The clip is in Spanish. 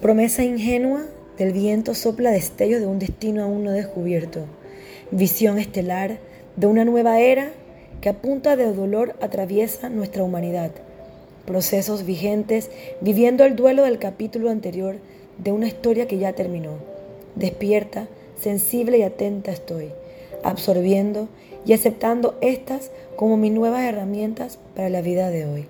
Promesa ingenua del viento sopla destellos de un destino aún no descubierto. Visión estelar de una nueva era que a punta de dolor atraviesa nuestra humanidad. Procesos vigentes viviendo el duelo del capítulo anterior de una historia que ya terminó. Despierta, sensible y atenta estoy, absorbiendo y aceptando estas como mis nuevas herramientas para la vida de hoy.